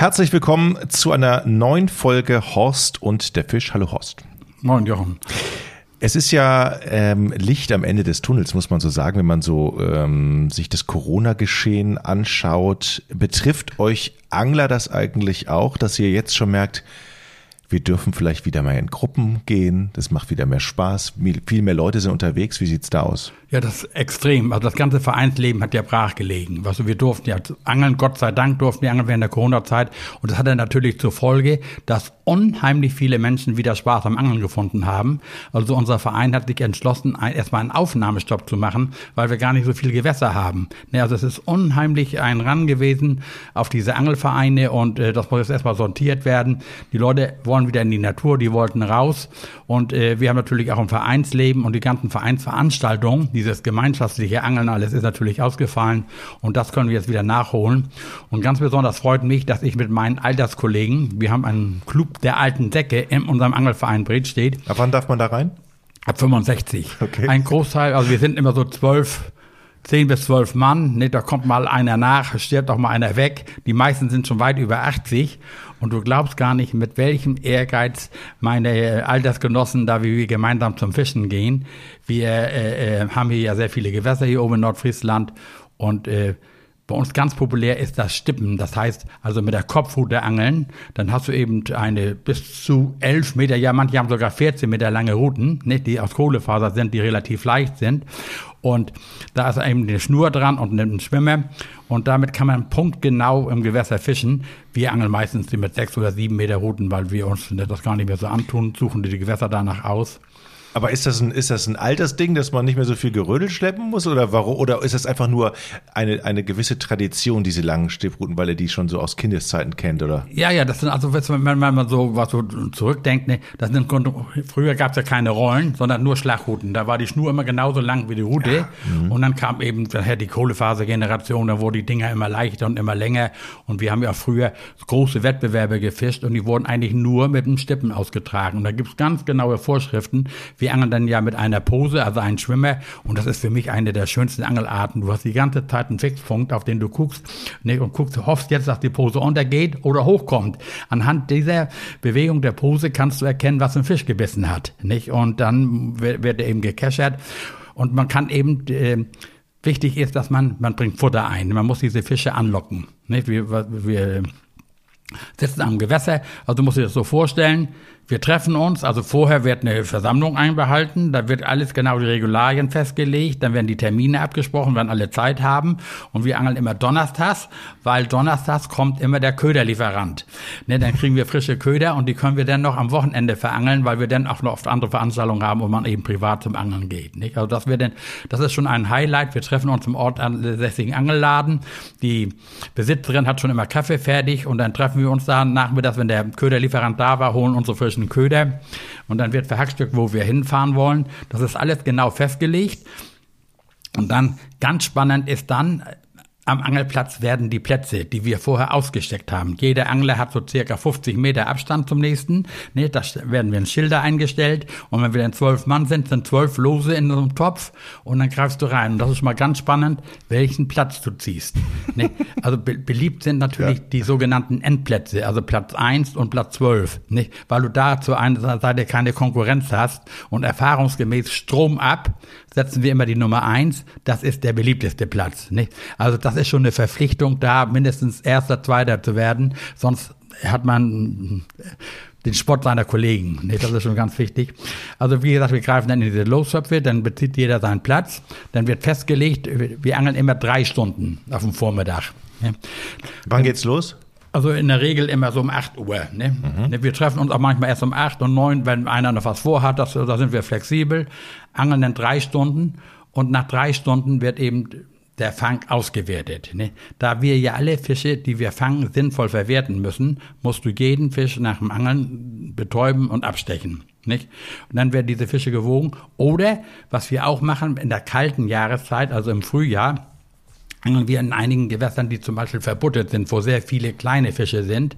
Herzlich willkommen zu einer neuen Folge Horst und der Fisch. Hallo Horst. Moin Jochen. Es ist ja ähm, Licht am Ende des Tunnels, muss man so sagen, wenn man so ähm, sich das Corona-Geschehen anschaut. Betrifft euch Angler das eigentlich auch, dass ihr jetzt schon merkt, wir dürfen vielleicht wieder mal in Gruppen gehen, das macht wieder mehr Spaß, viel mehr Leute sind unterwegs. Wie sieht's da aus? Ja, das ist extrem. Also das ganze Vereinsleben hat ja brach gelegen. Also wir durften ja angeln, Gott sei Dank durften wir angeln während der Corona-Zeit. Und das hatte natürlich zur Folge, dass unheimlich viele Menschen wieder Spaß am Angeln gefunden haben. Also unser Verein hat sich entschlossen, erstmal einen Aufnahmestopp zu machen, weil wir gar nicht so viele Gewässer haben. Also es ist unheimlich ein Ran gewesen auf diese Angelvereine und äh, das muss jetzt erstmal sortiert werden. Die Leute wollen wieder in die Natur, die wollten raus. Und äh, wir haben natürlich auch ein Vereinsleben und die ganzen Vereinsveranstaltungen, dieses gemeinschaftliche Angeln alles ist natürlich ausgefallen und das können wir jetzt wieder nachholen. Und ganz besonders freut mich, dass ich mit meinen Alterskollegen, wir haben einen Club der alten Säcke in unserem Angelverein Bret steht. Ab wann darf man da rein? Ab 65. Okay. Ein Großteil, also wir sind immer so zwölf, zehn bis zwölf Mann, ne, da kommt mal einer nach, stirbt auch mal einer weg. Die meisten sind schon weit über 80 und du glaubst gar nicht, mit welchem Ehrgeiz meine Altersgenossen da, wie wir gemeinsam zum Fischen gehen. Wir äh, äh, haben hier ja sehr viele Gewässer hier oben in Nordfriesland und äh, bei uns ganz populär ist das Stippen. Das heißt, also mit der Kopfrute angeln. Dann hast du eben eine bis zu elf Meter, ja, manche haben sogar 14 Meter lange Routen, nicht, die aus Kohlefaser sind, die relativ leicht sind. Und da ist eben eine Schnur dran und ein Schwimmer. Und damit kann man punktgenau im Gewässer fischen. Wir angeln meistens mit sechs oder sieben Meter Routen, weil wir uns das gar nicht mehr so antun, suchen die Gewässer danach aus. Aber ist das ein, ist das ein Altersding, dass man nicht mehr so viel Gerödel schleppen muss? Oder warum, oder ist das einfach nur eine, eine gewisse Tradition, diese langen Stiefrouten, weil er die schon so aus Kindeszeiten kennt, oder? Ja, ja, das sind also, wenn man so was so zurückdenkt, ne, das sind, früher gab es ja keine Rollen, sondern nur Schlagrouten. Da war die Schnur immer genauso lang wie die Route. Ja. Mhm. Und dann kam eben daher die Kohlefasergeneration, da wurden die Dinger immer leichter und immer länger. Und wir haben ja früher große Wettbewerbe gefischt und die wurden eigentlich nur mit dem Stippen ausgetragen. Und da gibt's ganz genaue Vorschriften, wir angeln dann ja mit einer Pose, also einen Schwimmer. Und das ist für mich eine der schönsten Angelarten. Du hast die ganze Zeit einen Fixpunkt, auf den du guckst ne, und guckst, hoffst jetzt, dass die Pose untergeht oder hochkommt. Anhand dieser Bewegung der Pose kannst du erkennen, was ein Fisch gebissen hat. Nicht? Und dann wird, er eben gekeschert. Und man kann eben... Äh, Wichtig ist, dass man, man bringt Futter ein. Man muss diese Fische anlocken. Nicht? Wir, wir sitzen am Gewässer, also du musst dir das so vorstellen, wir treffen uns, also vorher wird eine Versammlung einbehalten, da wird alles genau die Regularien festgelegt, dann werden die Termine abgesprochen, wann alle Zeit haben und wir angeln immer donnerstags, weil donnerstags kommt immer der Köderlieferant. Ne, dann kriegen wir frische Köder und die können wir dann noch am Wochenende verangeln, weil wir dann auch noch oft andere Veranstaltungen haben, wo man eben privat zum Angeln geht. Nicht? Also das, wird dann, das ist schon ein Highlight. Wir treffen uns im Ort ansässigen Angelladen. Die Besitzerin hat schon immer Kaffee fertig und dann treffen wir uns da nachmittags, wenn der Köderlieferant da war, holen unsere frischen Köder und dann wird verhackstückt, wo wir hinfahren wollen. Das ist alles genau festgelegt. Und dann ganz spannend ist dann, am Angelplatz werden die Plätze, die wir vorher ausgesteckt haben. Jeder Angler hat so circa 50 Meter Abstand zum nächsten. Ne, da werden wir in Schilder eingestellt. Und wenn wir dann zwölf Mann sind, sind zwölf Lose in einem Topf. Und dann greifst du rein. Und das ist mal ganz spannend, welchen Platz du ziehst. Ne? Also be beliebt sind natürlich ja. die sogenannten Endplätze, also Platz eins und Platz zwölf. Ne? Weil du da zur einen Seite keine Konkurrenz hast. Und erfahrungsgemäß Strom ab setzen wir immer die Nummer eins. Das ist der beliebteste Platz. Nicht? Also das ist schon eine Verpflichtung, da mindestens erster, zweiter zu werden. Sonst hat man den Spott seiner Kollegen. Nicht? Das ist schon ganz wichtig. Also wie gesagt, wir greifen dann in diese Lostöpfe, dann bezieht jeder seinen Platz. Dann wird festgelegt, wir angeln immer drei Stunden auf dem Vormittag. Wann geht's los? Also in der Regel immer so um 8 Uhr. Ne? Mhm. Wir treffen uns auch manchmal erst um 8 und 9, wenn einer noch was vorhat, das, da sind wir flexibel. Angeln dann drei Stunden und nach drei Stunden wird eben der Fang ausgewertet. Ne? Da wir ja alle Fische, die wir fangen, sinnvoll verwerten müssen, musst du jeden Fisch nach dem Angeln betäuben und abstechen. Nicht? Und dann werden diese Fische gewogen. Oder, was wir auch machen in der kalten Jahreszeit, also im Frühjahr, angeln wir in einigen Gewässern, die zum Beispiel verbuttert sind, wo sehr viele kleine Fische sind.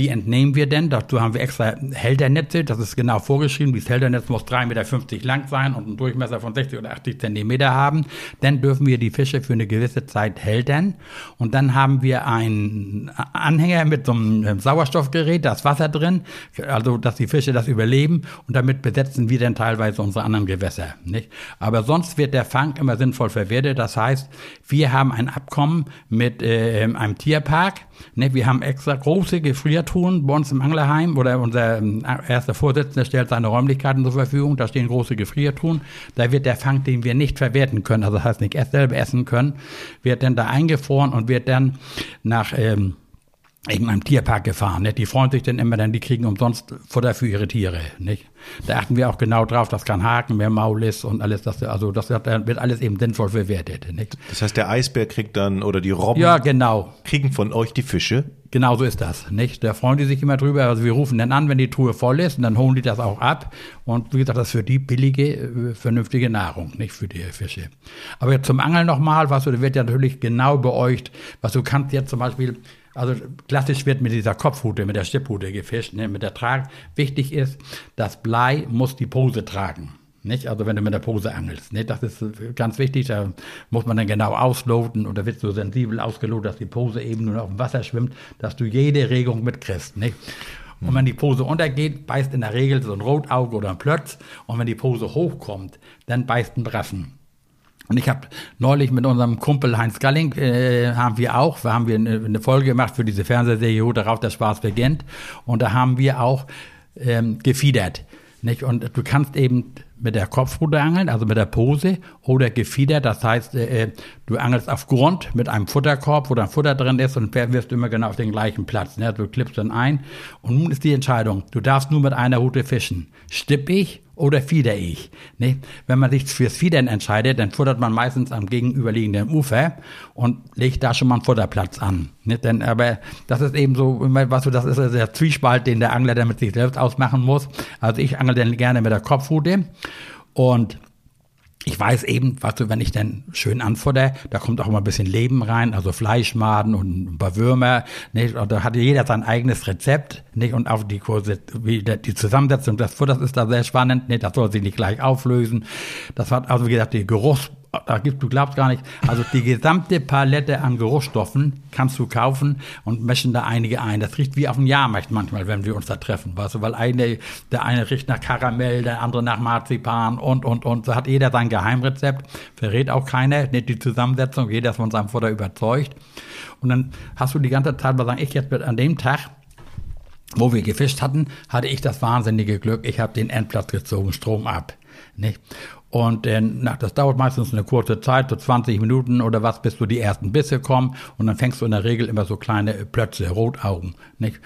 Die entnehmen wir denn, dazu haben wir extra Hälternetze, das ist genau vorgeschrieben, dieses Hälternetz muss 3,50 Meter lang sein und einen Durchmesser von 60 oder 80 Zentimeter haben. Dann dürfen wir die Fische für eine gewisse Zeit hältern und dann haben wir einen Anhänger mit so einem Sauerstoffgerät, da ist Wasser drin, also dass die Fische das überleben. Und damit besetzen wir dann teilweise unsere anderen Gewässer. Nicht? Aber sonst wird der Fang immer sinnvoll verwertet, das heißt, wir haben ein Abkommen mit äh, einem Tierpark, Ne, wir haben extra große Gefriertruhen bei uns im Anglerheim oder unser ähm, erster Vorsitzende stellt seine Räumlichkeiten zur Verfügung. Da stehen große Gefriertruhen. Da wird der Fang, den wir nicht verwerten können, also das heißt nicht erst selber essen können, wird dann da eingefroren und wird dann nach ähm, irgendeinem Tierpark gefahren. Ne? Die freuen sich dann immer, denn die kriegen umsonst Futter für ihre Tiere. Nicht? Da achten wir auch genau drauf, dass kein Haken mehr Maul ist und alles, das, also das wird alles eben sinnvoll verwertet. Nicht? Das heißt, der Eisbär kriegt dann oder die Robben ja, genau. kriegen von euch die Fische? Genau so ist das. Nicht? Da freuen die sich immer drüber. Also wir rufen dann an, wenn die Truhe voll ist und dann holen die das auch ab. Und wie gesagt, das ist für die billige, äh, vernünftige Nahrung, nicht für die Fische. Aber jetzt zum Angeln nochmal, was wird ja natürlich genau beäugt, was du kannst jetzt zum Beispiel also klassisch wird mit dieser Kopfhute, mit der Stipphute gefischt, ne, mit der Trag. Wichtig ist, das Blei muss die Pose tragen. Nicht? Also wenn du mit der Pose angelst. Nicht? Das ist ganz wichtig, da muss man dann genau ausloten und da wird so sensibel ausgelotet, dass die Pose eben nur auf dem Wasser schwimmt, dass du jede Regung mitkriegst. Nicht? Und wenn die Pose untergeht, beißt in der Regel so ein Rotauge oder ein Plötz. Und wenn die Pose hochkommt, dann beißt ein Brassen. Und ich habe neulich mit unserem Kumpel Heinz Galling, äh, haben wir auch, wir haben wir eine, Folge gemacht für diese Fernsehserie darauf, der Spaß beginnt. Und da haben wir auch ähm, gefiedert. Nicht? Und du kannst eben mit der Kopfrute angeln, also mit der Pose, oder gefiedert, das heißt, äh, äh, du angelst auf Grund mit einem Futterkorb, wo dann Futter drin ist und wirst immer genau auf den gleichen Platz. Ne? Du klippst dann ein. Und nun ist die Entscheidung, du darfst nur mit einer Route fischen. Stipp ich oder fieder ich. Ne? Wenn man sich fürs Fiedern entscheidet, dann futtert man meistens am gegenüberliegenden Ufer und legt da schon mal einen Futterplatz an. Ne? Denn, aber das ist eben so, was du, das ist der Zwiespalt, den der Angler dann mit sich selbst ausmachen muss. Also ich angel dann gerne mit der Kopfrute und ich weiß eben, was du, wenn ich dann schön anfutter, da kommt auch immer ein bisschen Leben rein, also Fleischmaden und ein paar Würmer, nicht? Und da hat jeder sein eigenes Rezept, nicht? Und auch die Kurse, wie die Zusammensetzung des Futters ist da sehr spannend, nicht? Das soll sich nicht gleich auflösen. Das hat, also wie gesagt, die Geruchs da gibt, du glaubst gar nicht, also die gesamte Palette an Geruchsstoffen kannst du kaufen und mischen da einige ein. Das riecht wie auf dem Jahrmarkt manchmal, wenn wir uns da treffen, weißt du, weil eine, der eine riecht nach Karamell, der andere nach Marzipan und, und, und. So hat jeder sein Geheimrezept, verrät auch keiner, nicht die Zusammensetzung, jeder ist von seinem Futter überzeugt. Und dann hast du die ganze Zeit, was sage ich jetzt an dem Tag, wo wir gefischt hatten, hatte ich das wahnsinnige Glück, ich habe den Endplatz gezogen, Strom ab. Nicht? Und äh, na, das dauert meistens eine kurze Zeit, so 20 Minuten oder was, bis du die ersten Bisse kommen. Und dann fängst du in der Regel immer so kleine Plötze, Rotaugen. Nicht?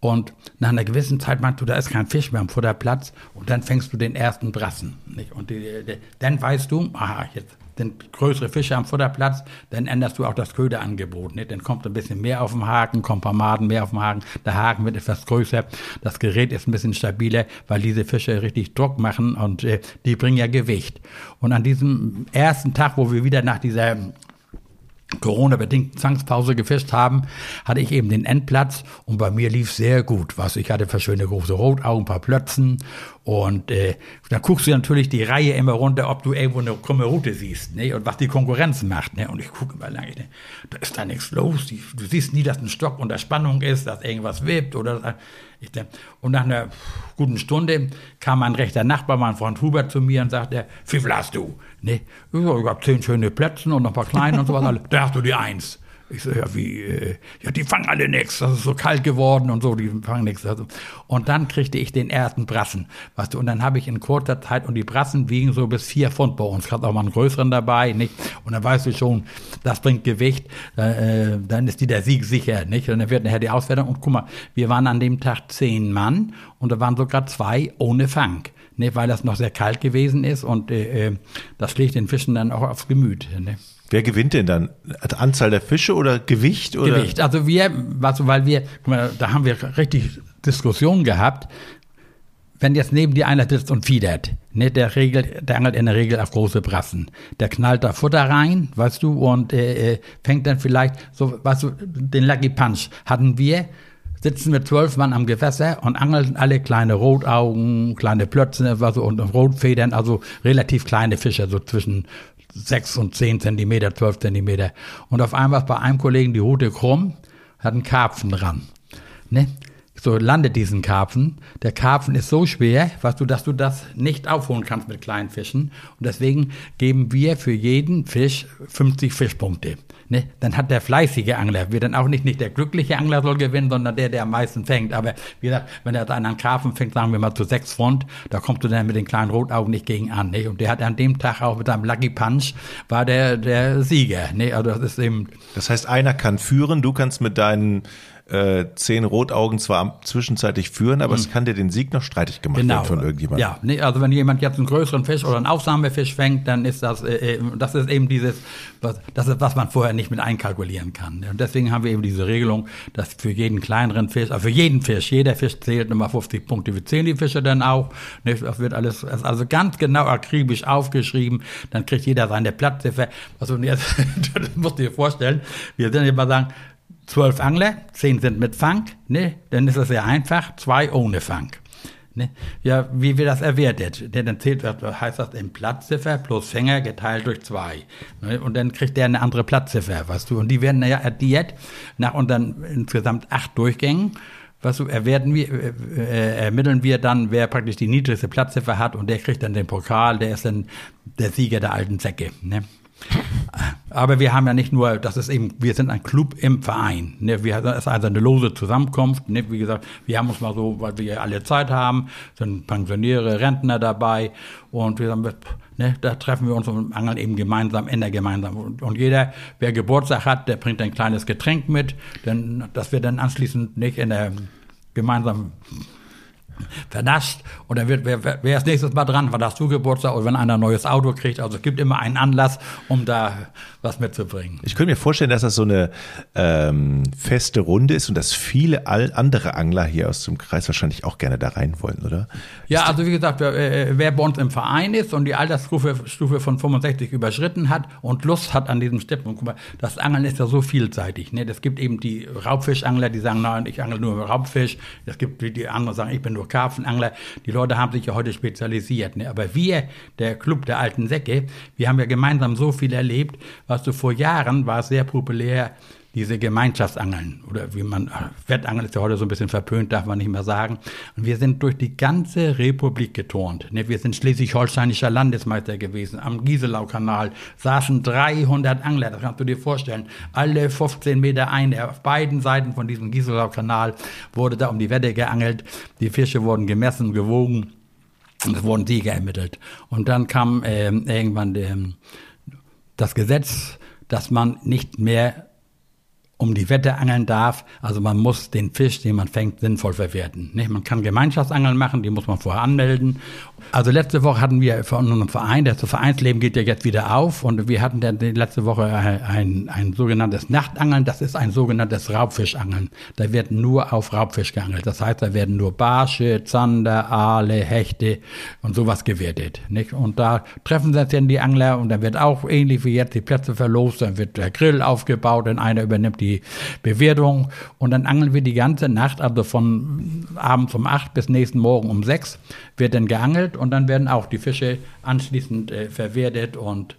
Und nach einer gewissen Zeit meinst du, da ist kein Fisch mehr am Futterplatz. Und dann fängst du den ersten Brassen. Nicht? Und die, die, dann weißt du, aha, jetzt sind größere Fische am Futterplatz, dann änderst du auch das Köderangebot. Ne? Dann kommt ein bisschen mehr auf den Haken, kommt ein mehr auf den Haken. Der Haken wird etwas größer, das Gerät ist ein bisschen stabiler, weil diese Fische richtig Druck machen und äh, die bringen ja Gewicht. Und an diesem ersten Tag, wo wir wieder nach dieser Corona-bedingten Zwangspause gefischt haben, hatte ich eben den Endplatz und bei mir lief sehr gut. Was ich hatte für große Rotaugen, ein paar Plötzen und äh, dann guckst du natürlich die Reihe immer runter, ob du irgendwo eine krumme Route siehst ne? und was die Konkurrenz macht. Ne? Und ich gucke immer lange, ne? da ist da nichts los. Du siehst nie, dass ein Stock unter Spannung ist, dass irgendwas wippt oder ich, und nach einer guten Stunde kam mein rechter Nachbar, mein Freund Hubert, zu mir und sagte, wie hast du? Ne? Ich, so, habe zehn schöne Plätzen und noch ein paar kleine und sowas. da hast du die Eins. Ich so, ja, wie, äh, ja, die fangen alle nichts, das ist so kalt geworden und so, die fangen nichts. Also. Und dann kriegte ich den ersten Brassen, weißt du, und dann habe ich in kurzer Zeit, und die Brassen wiegen so bis vier Pfund bei uns, ich hatte auch mal einen größeren dabei, nicht? Und dann weißt du schon, das bringt Gewicht, äh, dann ist die der Sieg sicher, nicht? Und dann wird nachher die Auswertung, und guck mal, wir waren an dem Tag zehn Mann, und da waren sogar zwei ohne Fang. Ne, weil das noch sehr kalt gewesen ist und äh, äh das schlägt den Fischen dann auch aufs Gemüt. Ne? Wer gewinnt denn dann? Anzahl der Fische oder Gewicht? Oder? Gewicht. Also wir, also weil wir, mal, da haben wir richtig Diskussionen gehabt. Wenn jetzt neben dir einer sitzt und fiedert, ne, der, regelt, der angelt in der Regel auf große Brassen. Der knallt da Futter rein, weißt du, und äh, äh fängt dann vielleicht so, weißt du, den Lucky Punch hatten wir sitzen wir zwölf Mann am Gewässer und angeln alle kleine Rotaugen, kleine Plötzen also, und Rotfedern, also relativ kleine Fische, so zwischen sechs und zehn Zentimeter, zwölf Zentimeter. Und auf einmal bei einem Kollegen die Rute krumm, hat einen Karpfen dran. Ne? so landet diesen Karpfen. Der Karpfen ist so schwer, weißt du, dass du das nicht aufholen kannst mit kleinen Fischen. Und deswegen geben wir für jeden Fisch 50 Fischpunkte. Ne? Dann hat der fleißige Angler, wird dann auch nicht, nicht der glückliche Angler soll gewinnen, sondern der, der am meisten fängt. Aber wie gesagt, wenn er einen Karpfen fängt, sagen wir mal zu sechs Front, da kommst du dann mit den kleinen Rotaugen nicht gegen an. Ne? Und der hat an dem Tag auch mit seinem Lucky Punch, war der, der Sieger. Ne? Also das ist eben. Das heißt, einer kann führen, du kannst mit deinen äh, zehn Rotaugen zwar zwischenzeitlich führen, aber mhm. es kann dir den Sieg noch streitig gemacht genau. werden von irgendjemandem. Ja, nee, also wenn jemand jetzt einen größeren Fisch oder einen Aufsammelfisch fängt, dann ist das, äh, äh, das ist eben dieses, was, das ist, was man vorher nicht mit einkalkulieren kann. Und deswegen haben wir eben diese Regelung, dass für jeden kleineren Fisch, also für jeden Fisch, jeder Fisch zählt nochmal 50 Punkte. Wir zählen die Fische dann auch. Ne, das wird alles, also ganz genau akribisch aufgeschrieben. Dann kriegt jeder seine Platzziffer. Also jetzt, das musst du dir vorstellen, wir sind immer sagen, zwölf Angler, zehn sind mit Fang, ne? dann ist das sehr einfach, zwei ohne Fang. Ne? Ja, wie wird das erwertet? Denn dann zählt, heißt das in Platzziffer plus Fänger geteilt durch zwei. Ne? Und dann kriegt der eine andere Platzziffer, weißt du. Und die werden ja addiert nach dann insgesamt acht Durchgängen. Weißt du, erwerten wir, äh, äh, ermitteln wir dann, wer praktisch die niedrigste Platzziffer hat und der kriegt dann den Pokal, der ist dann der Sieger der alten Säcke. Ne? Aber wir haben ja nicht nur, das ist eben, wir sind ein Club im Verein. Ne? Wir, das ist also eine lose Zusammenkunft. Ne? Wie gesagt, wir haben uns mal so, weil wir alle Zeit haben, sind Pensionäre, Rentner dabei und wir sagen, ne, da treffen wir uns und angeln eben gemeinsam, in der gemeinsam. Und, und, jeder, wer Geburtstag hat, der bringt ein kleines Getränk mit, denn das wird dann anschließend nicht in der gemeinsamen vernascht und dann wird, wer, wer, ist nächstes Mal dran, wann hast du Geburtstag oder wenn einer ein neues Auto kriegt. Also es gibt immer einen Anlass, um da was mitzubringen. Ich könnte mir vorstellen, dass das so eine ähm, feste Runde ist und dass viele all andere Angler hier aus dem Kreis wahrscheinlich auch gerne da rein wollen, oder? Ja, also wie gesagt, wer, äh, wer bei uns im Verein ist und die Altersstufe Stufe von 65 überschritten hat und Lust hat an diesem Steppen, guck mal, das Angeln ist ja so vielseitig. Ne? Es gibt eben die Raubfischangler, die sagen, nein, ich angel nur Raubfisch. Es gibt die, die anderen sagen, ich bin nur Karpfenangler. Die Leute haben sich ja heute spezialisiert. Ne? Aber wir, der Club der alten Säcke, wir haben ja gemeinsam so viel erlebt. Was du vor Jahren war es sehr populär, diese Gemeinschaftsangeln oder wie man, Wettangeln ist ja heute so ein bisschen verpönt, darf man nicht mehr sagen. Und wir sind durch die ganze Republik geturnt. Ne? Wir sind schleswig-holsteinischer Landesmeister gewesen. Am Gieselau-Kanal saßen 300 Angler, das kannst du dir vorstellen. Alle 15 Meter ein, auf beiden Seiten von diesem Gieselau-Kanal wurde da um die Wette geangelt. Die Fische wurden gemessen, gewogen. Und es wurden Sieger ermittelt. Und dann kam äh, irgendwann der, das Gesetz, dass man nicht mehr um die Wette angeln darf. Also man muss den Fisch, den man fängt, sinnvoll verwerten. Nicht? Man kann Gemeinschaftsangeln machen, die muss man vorher anmelden. Also letzte Woche hatten wir von unserem Verein, das Vereinsleben geht ja jetzt wieder auf und wir hatten dann letzte Woche ein, ein sogenanntes Nachtangeln, das ist ein sogenanntes Raubfischangeln. Da wird nur auf Raubfisch geangelt. Das heißt, da werden nur Barsche, Zander, Aale, Hechte und sowas gewertet. Nicht? Und da treffen sich dann die Angler und dann wird auch ähnlich wie jetzt die Plätze verlost, dann wird der Grill aufgebaut und einer übernimmt die die Bewertung. Und dann angeln wir die ganze Nacht, also von abends um acht bis nächsten Morgen um sechs wird dann geangelt und dann werden auch die Fische anschließend äh, verwertet und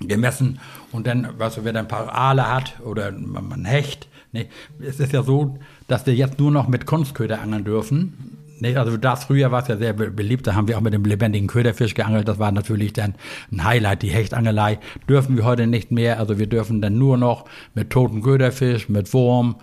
gemessen. Und dann, was du, wer dann ein paar Aale hat oder man Hecht, ne, es ist ja so, dass wir jetzt nur noch mit Kunstköder angeln dürfen Nee, also das früher war es ja sehr beliebt, da haben wir auch mit dem lebendigen Köderfisch geangelt. Das war natürlich dann ein Highlight, die Hechtangelei. Dürfen wir heute nicht mehr. Also wir dürfen dann nur noch mit toten Köderfisch, mit Wurm,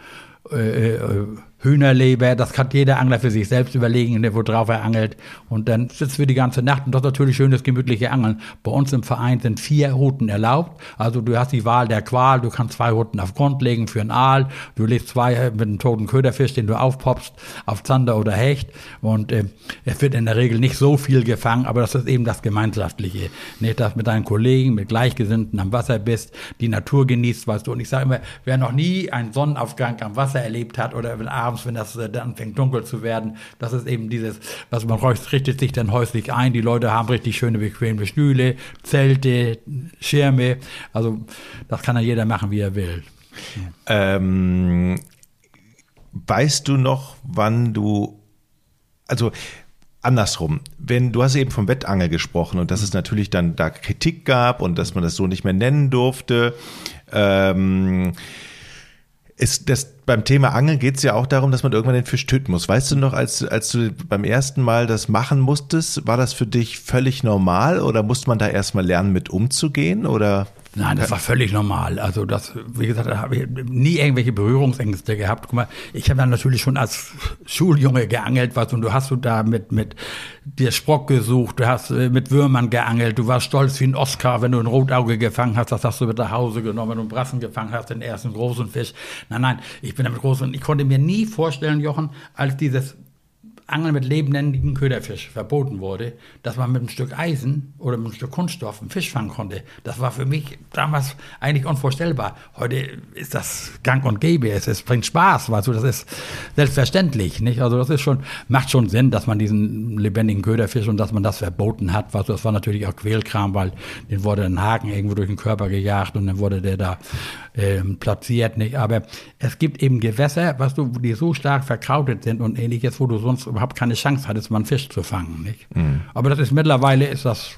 äh, äh, Hühnerleber, das kann jeder Angler für sich selbst überlegen, worauf er angelt. Und dann sitzt wir die ganze Nacht und das ist natürlich schönes, gemütliche Angeln. Bei uns im Verein sind vier Routen erlaubt. Also du hast die Wahl der Qual, du kannst zwei Routen auf Grund legen für einen Aal, du legst zwei mit einem toten Köderfisch, den du aufpoppst, auf Zander oder Hecht. Und äh, es wird in der Regel nicht so viel gefangen, aber das ist eben das Gemeinschaftliche. Nicht, dass mit deinen Kollegen, mit Gleichgesinnten am Wasser bist, die Natur genießt, weißt du. Und ich sage immer, wer noch nie einen Sonnenaufgang am Wasser erlebt hat oder wenn abends, wenn das äh, dann anfängt dunkel zu werden. Das ist eben dieses, was man richtet sich dann häuslich ein. Die Leute haben richtig schöne, bequeme Stühle, Zelte, Schirme. Also das kann ja jeder machen, wie er will. Ähm, weißt du noch, wann du, also andersrum, wenn du hast eben vom Wettangel gesprochen und dass es natürlich dann da Kritik gab und dass man das so nicht mehr nennen durfte. Ähm, ist das beim Thema Angeln geht es ja auch darum, dass man irgendwann den Fisch töten muss. Weißt du noch, als, als du beim ersten Mal das machen musstest, war das für dich völlig normal oder musste man da erstmal lernen, mit umzugehen? Oder Nein, das war völlig normal. Also das, wie gesagt, da habe ich nie irgendwelche Berührungsängste gehabt. Guck mal, ich habe dann natürlich schon als Schuljunge geangelt, was und du hast du da mit mit dir Sprock gesucht, du hast äh, mit Würmern geangelt, du warst stolz wie ein Oscar, wenn du ein Rotauge gefangen hast, das hast du mit nach Hause genommen, wenn du einen Brassen gefangen hast, den ersten großen Fisch. Nein, nein, ich bin damit groß und ich konnte mir nie vorstellen, Jochen, als dieses Angeln mit lebendigen Köderfisch verboten wurde, dass man mit einem Stück Eisen oder mit einem Stück Kunststoff einen Fisch fangen konnte. Das war für mich damals eigentlich unvorstellbar. Heute ist das gang und gäbe. Es, es bringt Spaß, weißt du, das ist selbstverständlich, nicht? Also das ist schon, macht schon Sinn, dass man diesen lebendigen Köderfisch und dass man das verboten hat, weißt du, das war natürlich auch Quälkram, weil den wurde ein Haken irgendwo durch den Körper gejagt und dann wurde der da ähm, platziert, nicht? Aber es gibt eben Gewässer, was du, die so stark verkrautet sind und ähnliches, wo du sonst überhaupt keine Chance hattest, mal einen Fisch zu fangen. Nicht? Mhm. Aber das ist mittlerweile ist das.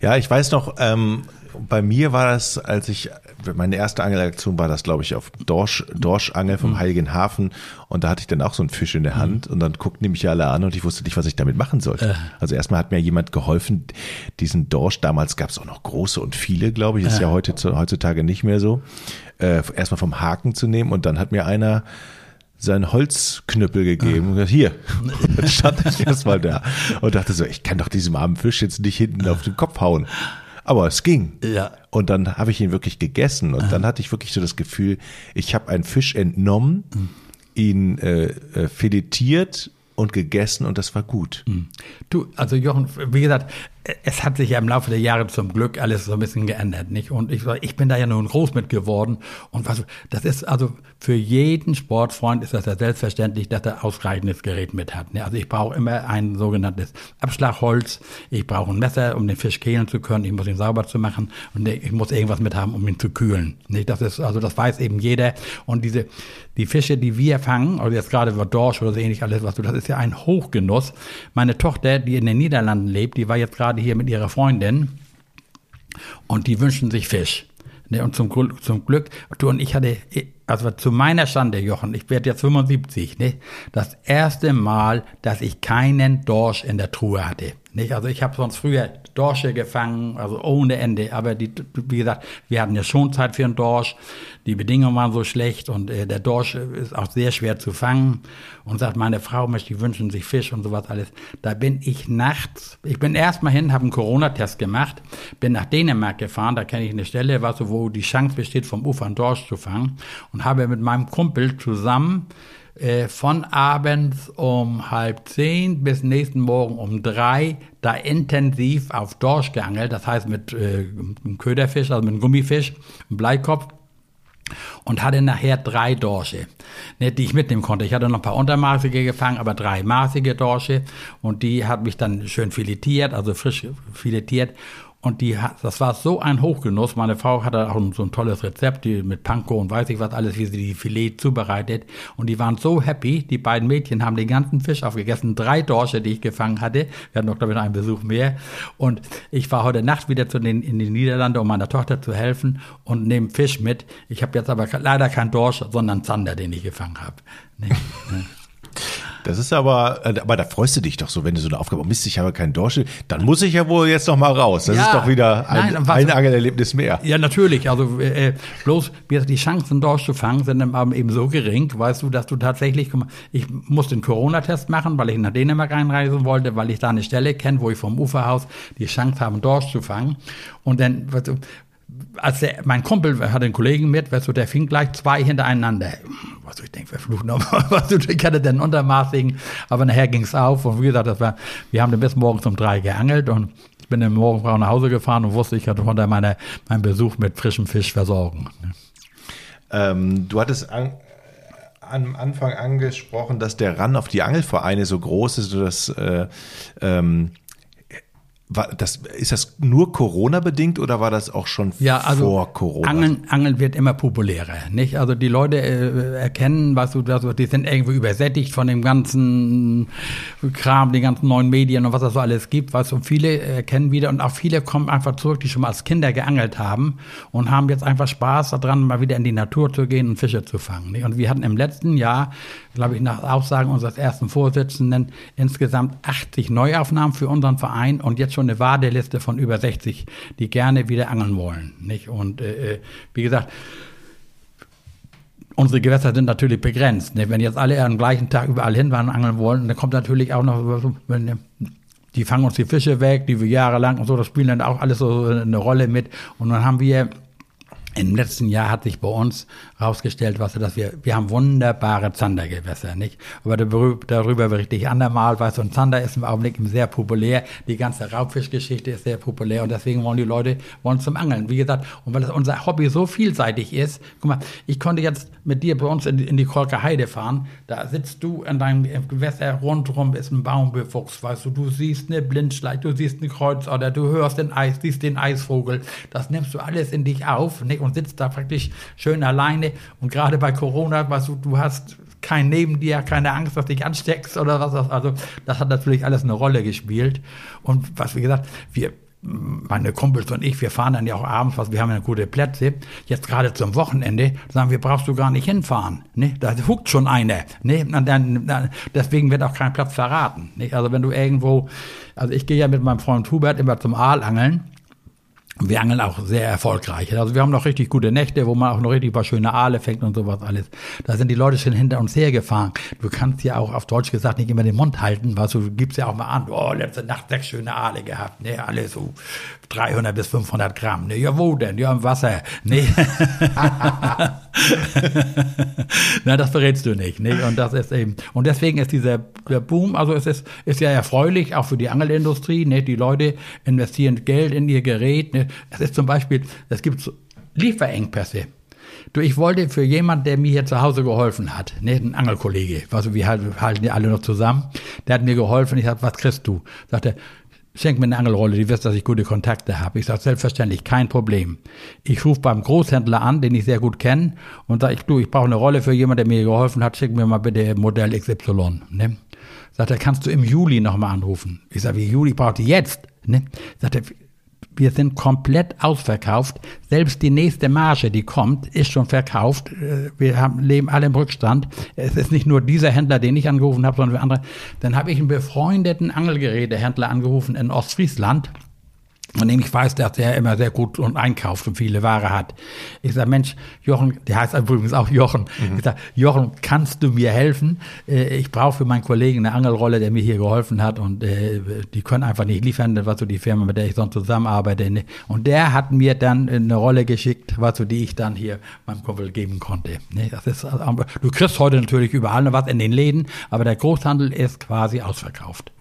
Ja, ich weiß noch, ähm, bei mir war das, als ich, meine erste Angelaktion war das, glaube ich, auf Dorsch, Dorschangel vom mhm. Heiligen Hafen. Und da hatte ich dann auch so einen Fisch in der Hand. Mhm. Und dann guckten die mich alle an und ich wusste nicht, was ich damit machen sollte. Äh. Also erstmal hat mir jemand geholfen, diesen Dorsch, damals gab es auch noch große und viele, glaube ich, ist äh. ja heute, heutzutage nicht mehr so, äh, erstmal vom Haken zu nehmen. Und dann hat mir einer seinen Holzknüppel gegeben und gesagt, hier. Und dann stand ich erstmal da und dachte so, ich kann doch diesem armen Fisch jetzt nicht hinten auf den Kopf hauen. Aber es ging. Ja. Und dann habe ich ihn wirklich gegessen und dann hatte ich wirklich so das Gefühl, ich habe einen Fisch entnommen, ihn äh, äh, filetiert und gegessen und das war gut. Du, also Jochen, wie gesagt, es hat sich ja im Laufe der Jahre zum Glück alles so ein bisschen geändert, nicht? Und ich, ich bin da ja nun groß mit geworden. Und was, das ist also für jeden Sportfreund ist das ja selbstverständlich, dass er ausreichendes Gerät mit hat. Ne? Also ich brauche immer ein sogenanntes Abschlagholz. Ich brauche ein Messer, um den Fisch kehlen zu können. Ich muss ihn sauber zu machen. Und ich muss irgendwas mit haben, um ihn zu kühlen. Nicht? Das ist, also das weiß eben jeder. Und diese, die Fische, die wir fangen, also jetzt gerade über Dorsch oder so ähnlich alles, was du, das ist ja ein Hochgenuss. Meine Tochter, die in den Niederlanden lebt, die war jetzt gerade gerade hier mit ihrer Freundin und die wünschen sich Fisch. Ne, und zum, zum Glück, du und ich hatte, also zu meiner Schande, Jochen, ich werde jetzt 75, ne, das erste Mal, dass ich keinen Dorsch in der Truhe hatte. Nicht? Also ich habe sonst früher Dorsche gefangen, also ohne Ende. Aber die, wie gesagt, wir hatten ja schon Zeit für einen Dorsch. Die Bedingungen waren so schlecht und äh, der Dorsch ist auch sehr schwer zu fangen. Und sagt, meine Frau möchte, die wünschen sich Fisch und sowas alles. Da bin ich nachts, ich bin erstmal hin, habe einen Corona-Test gemacht, bin nach Dänemark gefahren, da kenne ich eine Stelle, so, wo die Chance besteht, vom Ufer einen Dorsch zu fangen. Und habe mit meinem Kumpel zusammen äh, von abends um halb zehn bis nächsten Morgen um drei da intensiv auf Dorsch geangelt, das heißt mit äh, Köderfisch, also mit Gummifisch, Bleikopf und hatte nachher drei Dorsche, ne, die ich mitnehmen konnte. Ich hatte noch ein paar untermaßige gefangen, aber drei maßige Dorsche. Und die hat mich dann schön filetiert, also frisch filetiert und die, das war so ein Hochgenuss. Meine Frau hatte auch so ein tolles Rezept, die mit Panko und weiß ich was alles, wie sie die Filet zubereitet. Und die waren so happy. Die beiden Mädchen haben den ganzen Fisch aufgegessen. Drei Dorsche, die ich gefangen hatte. Wir hatten noch, glaube ich, einen Besuch mehr. Und ich war heute Nacht wieder zu den, in die Niederlande, um meiner Tochter zu helfen und nehme Fisch mit. Ich habe jetzt aber leider keinen Dorsch, sondern Zander, den ich gefangen habe. Nee. Das ist aber, äh, aber da freust du dich doch so, wenn du so eine Aufgabe, oh Mist, ich habe keinen Dorsche, dann muss ich ja wohl jetzt noch mal raus. Das ja, ist doch wieder ein, nein, ein Angelerlebnis mehr. Ja, natürlich. Also äh, bloß die Chancen, Dorsch zu fangen, sind eben so gering, weißt du, dass du tatsächlich, ich muss den Corona-Test machen, weil ich nach Dänemark einreisen wollte, weil ich da eine Stelle kenne, wo ich vom Uferhaus die Chance habe, Dorsch zu fangen. Und dann, als der, mein Kumpel hatte einen Kollegen mit, weißt du, der fing gleich zwei hintereinander. Was ich denke, verflucht nochmal, was du, ich hatte den untermaßigen, aber nachher ging es auf und wie gesagt, das war, wir haben dann bis morgens um drei geangelt und ich bin dann morgens nach Hause gefahren und wusste, ich von meine, meinen Besuch mit frischem Fisch versorgen. Ähm, du hattest an, am Anfang angesprochen, dass der Run auf die Angelvereine so groß ist, dass äh, ähm, War das, ist das nur Corona-bedingt oder war das auch schon ja, also vor Corona? Angeln, Angeln wird immer populärer, nicht? Also die Leute äh, erkennen, was du, was, die sind irgendwo übersättigt von dem ganzen Kram, den ganzen neuen Medien und was es so alles gibt, was und viele erkennen wieder und auch viele kommen einfach zurück, die schon mal als Kinder geangelt haben und haben jetzt einfach Spaß daran, mal wieder in die Natur zu gehen und Fische zu fangen. Nicht? Und wir hatten im letzten Jahr, glaube ich, nach Aussagen unseres ersten Vorsitzenden insgesamt 80 Neuaufnahmen für unseren Verein und jetzt schon eine Warteliste von über 60, die gerne wieder angeln wollen. Nicht? Und äh, äh, wie gesagt, unsere Gewässer sind natürlich begrenzt. Nicht? Wenn jetzt alle am gleichen Tag überall hinfahren und angeln wollen, dann kommt natürlich auch noch, wenn, die fangen uns die Fische weg, die wir jahrelang und so, das spielt dann auch alles so eine Rolle mit. Und dann haben wir im letzten Jahr hat sich bei uns herausgestellt, was, dass wir, wir haben wunderbare Zandergewässer, nicht? Aber darüber berichte ich andermal, weil so ein Zander ist im Augenblick sehr populär. Die ganze Raubfischgeschichte ist sehr populär und deswegen wollen die Leute, wollen zum Angeln. Wie gesagt, und weil das unser Hobby so vielseitig ist, guck mal, ich konnte jetzt mit dir bei uns in, in die Kolker Heide fahren, da sitzt du in deinem Gewässer, rundrum ist ein Baum bewuchst, weißt du, du siehst eine Blindschleich, du siehst eine Kreuzotter, du hörst den Eis, siehst den Eisvogel, das nimmst du alles in dich auf, nicht? Und sitzt da praktisch schön alleine und gerade bei Corona, weißt du, du hast kein neben dir, keine Angst, dass dich ansteckst oder was. Also das hat natürlich alles eine Rolle gespielt. Und was wie gesagt, wir meine Kumpels und ich, wir fahren dann ja auch abends, was wir haben ja gute Plätze. Jetzt gerade zum Wochenende sagen wir, brauchst du gar nicht hinfahren. Ne? Da huckt schon einer. Ne? Und dann, dann, deswegen wird auch kein Platz verraten. Ne? Also wenn du irgendwo, also ich gehe ja mit meinem Freund Hubert immer zum Aalangeln wir angeln auch sehr erfolgreich. Also wir haben noch richtig gute Nächte, wo man auch noch richtig paar schöne Aale fängt und sowas alles. Da sind die Leute schon hinter uns hergefahren. Du kannst ja auch auf Deutsch gesagt nicht immer den Mund halten, was du gibst ja auch mal an. Oh, letzte Nacht sechs schöne Aale gehabt. Ne, alle so 300 bis 500 Gramm. Ne, ja, wo denn? Ja, im Wasser. Ne. Na, das verrätst du nicht. Ne? Und das ist eben, und deswegen ist dieser Boom, also es ist, ist ja erfreulich, auch für die Angelindustrie. Ne? Die Leute investieren Geld in ihr Gerät. Ne? Es ist zum Beispiel, es gibt Lieferengpässe. Du, ich wollte für jemand, der mir hier zu Hause geholfen hat, ne, ein Angelkollege, also wir halten, ja alle noch zusammen, der hat mir geholfen, ich sag, was kriegst du? Sagte, schenk mir eine Angelrolle, die wirst, dass ich gute Kontakte habe. Ich sage, selbstverständlich, kein Problem. Ich rufe beim Großhändler an, den ich sehr gut kenne, und sage, ich, du, ich brauche eine Rolle für jemanden, der mir geholfen hat, schick mir mal bitte Modell XY. Ne? Sagt er, kannst du im Juli nochmal anrufen? Ich sage, wie Juli braucht die jetzt? Ne? Sagt er, wir sind komplett ausverkauft. Selbst die nächste Marge, die kommt, ist schon verkauft. Äh, wir haben, leben alle im Rückstand. Es ist nicht nur dieser Händler, den ich angerufen habe, sondern andere. Dann habe ich einen befreundeten Angelgerätehändler angerufen in Ostfriesland von dem ich weiß, dass er immer sehr gut und einkauft und viele Ware hat. Ich sage, Mensch, Jochen, der heißt übrigens auch Jochen. Mhm. Ich sage, Jochen, kannst du mir helfen? Äh, ich brauche für meinen Kollegen eine Angelrolle, der mir hier geholfen hat und äh, die können einfach nicht liefern, das war so die Firma, mit der ich sonst zusammenarbeite. Und der hat mir dann eine Rolle geschickt, was so die ich dann hier meinem Kumpel geben konnte. Das ist, du kriegst heute natürlich überall noch was in den Läden, aber der Großhandel ist quasi ausverkauft.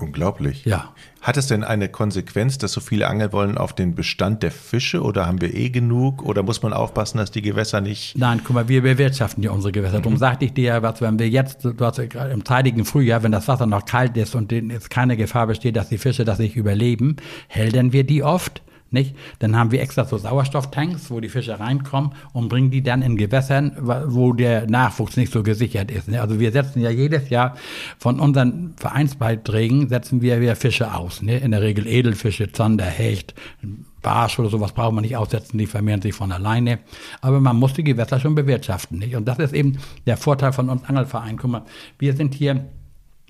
Unglaublich. Ja. Hat es denn eine Konsequenz, dass so viele angeln wollen auf den Bestand der Fische oder haben wir eh genug oder muss man aufpassen, dass die Gewässer nicht. Nein, guck mal, wir bewirtschaften ja unsere Gewässer. Mhm. Darum sagte ich dir ja, was, wenn wir jetzt, du hast im zeitigen Frühjahr, wenn das Wasser noch kalt ist und jetzt keine Gefahr besteht, dass die Fische das nicht überleben, hältern wir die oft nicht? Dann haben wir extra so Sauerstofftanks, wo die Fische reinkommen und bringen die dann in Gewässern, wo der Nachwuchs nicht so gesichert ist. Ne? Also wir setzen ja jedes Jahr von unseren Vereinsbeiträgen setzen wir wieder Fische aus. Ne? In der Regel Edelfische, Zander, Hecht, Barsch oder sowas braucht man nicht aussetzen, die vermehren sich von alleine. Aber man muss die Gewässer schon bewirtschaften. Nicht? Und das ist eben der Vorteil von uns Angelverein. Guck mal, wir sind hier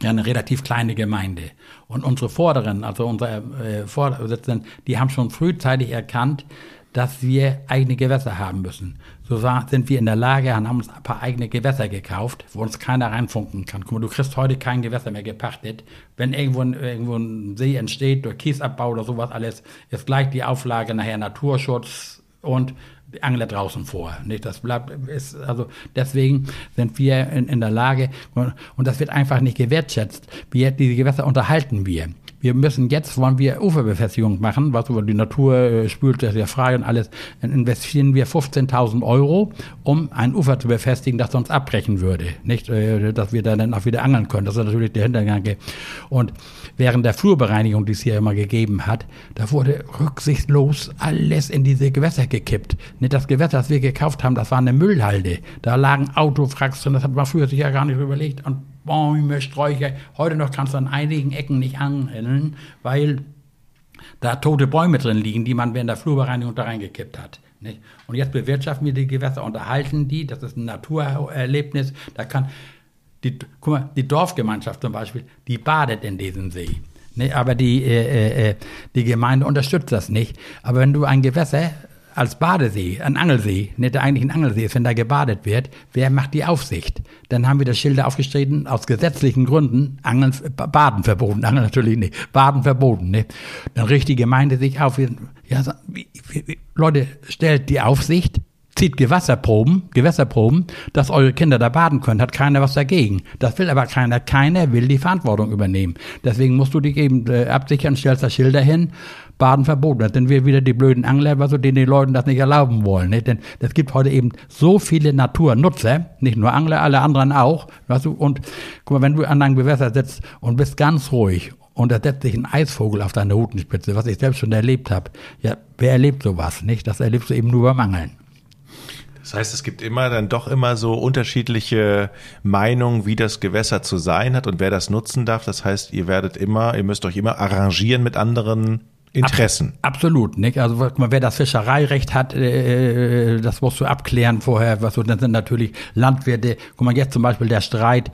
ja eine relativ kleine Gemeinde. Und unsere Vorderen, also unsere äh, Vorsitzenden, die haben schon frühzeitig erkannt, dass wir eigene Gewässer haben müssen. So sind wir in der Lage und haben uns ein paar eigene Gewässer gekauft, wo uns keiner reinfunken kann. Guck mal, du kriegst heute kein Gewässer mehr gepachtet. Wenn irgendwo, irgendwo ein See entsteht durch Kiesabbau oder sowas alles, ist gleich die Auflage nachher Naturschutz und Angler draußen vor. Nicht? Das bleibt, ist, also deswegen sind wir in, in der Lage, und, und das wird einfach nicht gewertschätzt. Wir, diese Gewässer unterhalten wir. Wir müssen jetzt, wollen wir Uferbefestigung machen, was über die Natur äh, spült das ja frei und alles, dann investieren wir 15.000 Euro, um ein Ufer zu befestigen, das sonst abbrechen würde. Nicht, äh, dass wir dann auch wieder angeln können. Das ist natürlich der Hintergang. Und während der Flurbereinigung, die es hier immer gegeben hat, da wurde rücksichtslos alles in diese Gewässer gekippt. Nicht das Gewässer, das wir gekauft haben, das war eine Müllhalde. Da lagen Autofracks drin, das hat man früher sich ja gar nicht überlegt. Und Bäume, Sträucher. Heute noch kannst du an einigen Ecken nicht angeln, weil da tote Bäume drin liegen, die man während der Flurbereinigung da reingekippt hat. Nicht? Und jetzt bewirtschaften wir die Gewässer, unterhalten die, das ist ein Naturerlebnis. Da kann die, guck mal, die Dorfgemeinschaft zum Beispiel, die badet in diesem See. Ne, aber die, äh, äh, die Gemeinde unterstützt das nicht. Aber wenn du ein Gewässer als Badesee, ein Angelsee, nicht eigentlich ein Angelsee ist, wenn da gebadet wird, wer macht die Aufsicht? Dann haben wir das Schilder aufgestritten, aus gesetzlichen Gründen, Angeln, Baden verboten, Angeln natürlich nicht, Baden verboten, ne? Dann richtet die Gemeinde sich auf, ja, Leute, stellt die Aufsicht, zieht Gewässerproben, Gewässerproben, dass eure Kinder da baden können, hat keiner was dagegen. Das will aber keiner, keiner will die Verantwortung übernehmen. Deswegen musst du dich eben äh, absichern, stellst da Schilder hin, Baden verboten. Das sind wir wieder die blöden Angler, was so denen die Leuten das nicht erlauben wollen. Nicht? Denn es gibt heute eben so viele Naturnutzer, nicht nur Angler, alle anderen auch. Weißt du? Und guck mal, wenn du an einem Gewässer sitzt und bist ganz ruhig und da setzt sich ein Eisvogel auf deine Hutenspitze, was ich selbst schon erlebt habe. Ja, wer erlebt sowas? Nicht? Das erlebst du eben nur beim Angeln. Das heißt, es gibt immer dann doch immer so unterschiedliche Meinungen, wie das Gewässer zu sein hat und wer das nutzen darf. Das heißt, ihr werdet immer, ihr müsst euch immer arrangieren mit anderen Interessen. Ab, absolut, nicht? Also wer das Fischereirecht hat, äh, äh, das musst du abklären vorher. Was so, dann sind natürlich Landwirte. Guck mal, jetzt zum Beispiel der Streit,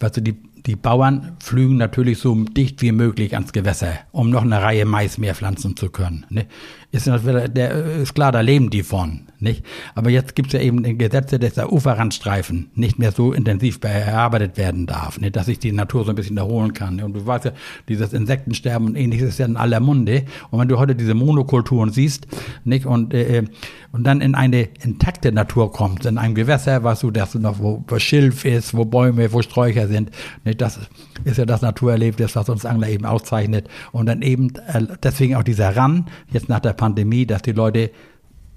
was du die die Bauern flügen natürlich so dicht wie möglich ans Gewässer, um noch eine Reihe Mais mehr pflanzen zu können. Ne? Ist, ist klar, da leben die von. Nicht? Aber jetzt gibt es ja eben Gesetze, dass der Uferrandstreifen nicht mehr so intensiv bearbeitet werden darf, nicht? dass sich die Natur so ein bisschen erholen kann. Und du weißt ja, dieses Insektensterben und ähnliches ist ja in aller Munde. Und wenn du heute diese Monokulturen siehst, nicht? Und, äh, und dann in eine intakte Natur kommst, in einem Gewässer, was du, dass du noch, wo, wo Schilf ist, wo Bäume, wo Sträucher sind, nicht? das ist ja das Naturerlebnis, was uns Angler eben auszeichnet. Und dann eben, äh, deswegen auch dieser Ran, jetzt nach der Pandemie, dass die Leute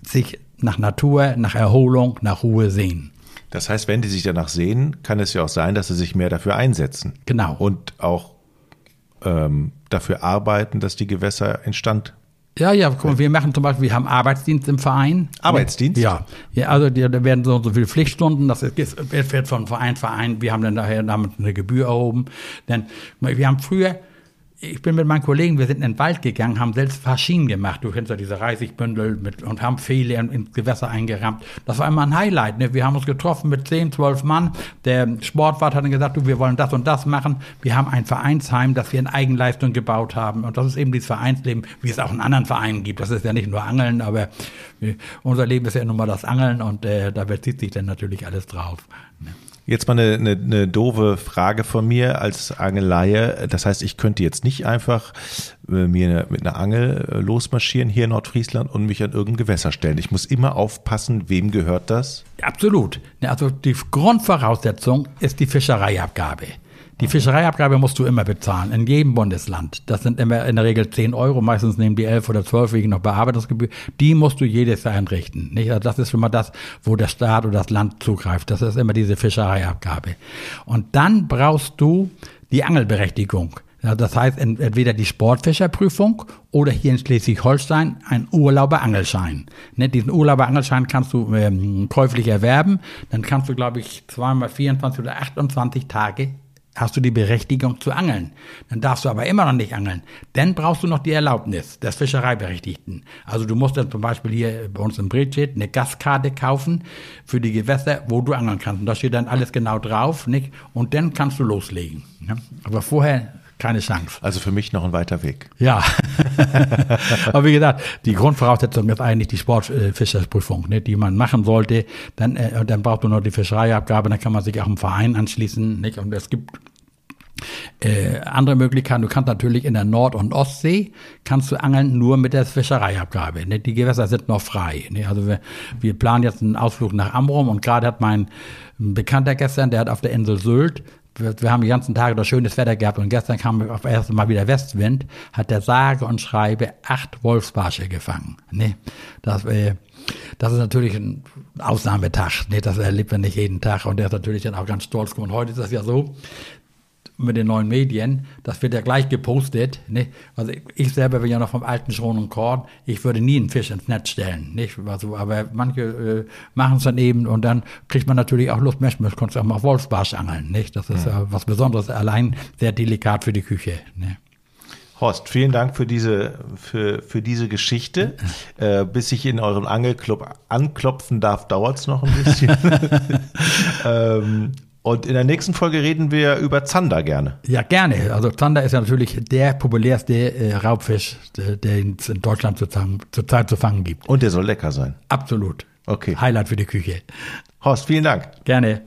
sich nach Natur, nach Erholung, nach Ruhe sehen. Das heißt, wenn die sich danach sehen, kann es ja auch sein, dass sie sich mehr dafür einsetzen. Genau. Und auch ähm, dafür arbeiten, dass die Gewässer instand ja, ja, guck mal, wir machen zum Beispiel, wir haben Arbeitsdienst im Verein. Arbeitsdienst? Ja. ja also die, da werden so und so viele Pflichtstunden, das ist, wird von Verein Verein, wir haben dann daher damit eine Gebühr erhoben. Denn wir haben früher ich bin mit meinen Kollegen, wir sind in den Wald gegangen, haben selbst Faschinen gemacht. Du kennst ja diese Reisigbündel mit, und haben Pfähle ins Gewässer eingerammt. Das war immer ein Highlight. Ne? Wir haben uns getroffen mit 10, 12 Mann. Der Sportwart hat dann gesagt, du, wir wollen das und das machen. Wir haben ein Vereinsheim, das wir in Eigenleistung gebaut haben. Und das ist eben dieses Vereinsleben, wie es auch in anderen Vereinen gibt. Das ist ja nicht nur Angeln, aber äh, unser Leben ist ja nun mal das Angeln und äh, da bezieht sich dann natürlich alles drauf. Ne? Jetzt mal eine, eine, eine doofe Frage von mir als Angeleie. Das heißt, ich könnte jetzt nicht einfach äh, mir mit einer Angel äh, losmarschieren hier in Nordfriesland und mich an irgendein Gewässer stellen. Ich muss immer aufpassen, wem gehört das? Absolut. Also die Grundvoraussetzung ist die Fischereiabgabe. Die Fischereiabgabe musst du immer bezahlen, in jedem Bundesland. Das sind immer in der Regel 10 Euro, meistens nehmen die 11 oder 12 wegen noch Bearbeitungsgebühr. Die musst du jedes Jahr entrichten. Nicht? Also das ist schon mal das, wo der Staat oder das Land zugreift. Das ist immer diese Fischereiabgabe. Und dann brauchst du die Angelberechtigung. Das heißt entweder die Sportfischerprüfung oder hier in Schleswig-Holstein ein Urlauberangelschein. Ne, diesen Urlauberangelschein kannst du ähm, käuflich erwerben. Dann kannst du, glaube ich, zweimal 24 oder 28 Tage hast du die Berechtigung zu angeln. Dann darfst du aber immer noch nicht angeln. Dann brauchst du noch die Erlaubnis des Fischereiberechtigten. Also du musst dann zum Beispiel hier bei uns in Bridget eine Gaskarte kaufen für die Gewässer, wo du angeln kannst. Und da steht dann alles genau drauf, nicht? Und dann kannst du loslegen. Aber vorher keine Chance. Also für mich noch ein weiter Weg. Ja. Aber wie gesagt, die Grundvoraussetzung ist eigentlich die Sportfischersprüfung, ne, die man machen sollte. Dann, äh, dann braucht man noch die Fischereiabgabe, dann kann man sich auch im Verein anschließen. Nicht? Und es gibt äh, andere Möglichkeiten, du kannst natürlich in der Nord- und Ostsee, kannst du angeln nur mit der Fischereiabgabe. Ne? Die Gewässer sind noch frei. Ne? Also wir, wir planen jetzt einen Ausflug nach Amrum und gerade hat mein Bekannter gestern, der hat auf der Insel Sylt wir, wir haben die ganzen Tage das schönes Wetter gehabt und gestern kam auf erste Mal wieder Westwind, hat der sage und schreibe acht Wolfsbarsche gefangen. Ne? Das, äh, das ist natürlich ein Ausnahmetag. Ne? Das erlebt man nicht jeden Tag und der ist natürlich dann auch ganz stolz. Und heute ist das ja so, mit den neuen Medien, das wird ja gleich gepostet. Ne? Also ich selber bin ja noch vom alten Schron und Korn, ich würde nie einen Fisch ins Netz stellen. Nicht? Also, aber manche äh, machen es dann eben und dann kriegt man natürlich auch Lust, Mensch, man könnte auch mal Wolfsbarsch angeln. Nicht? Das ist ja. äh, was Besonderes, allein sehr delikat für die Küche. Ne? Horst, vielen Dank für diese, für, für diese Geschichte. Äh, bis ich in euren Angelclub anklopfen darf, dauert es noch ein bisschen. ähm, und in der nächsten Folge reden wir über Zander gerne. Ja, gerne. Also Zander ist ja natürlich der populärste äh, Raubfisch, der, der es in Deutschland zurzeit, zurzeit zu fangen gibt. Und der soll lecker sein. Absolut. Okay. Highlight für die Küche. Horst, vielen Dank. Gerne.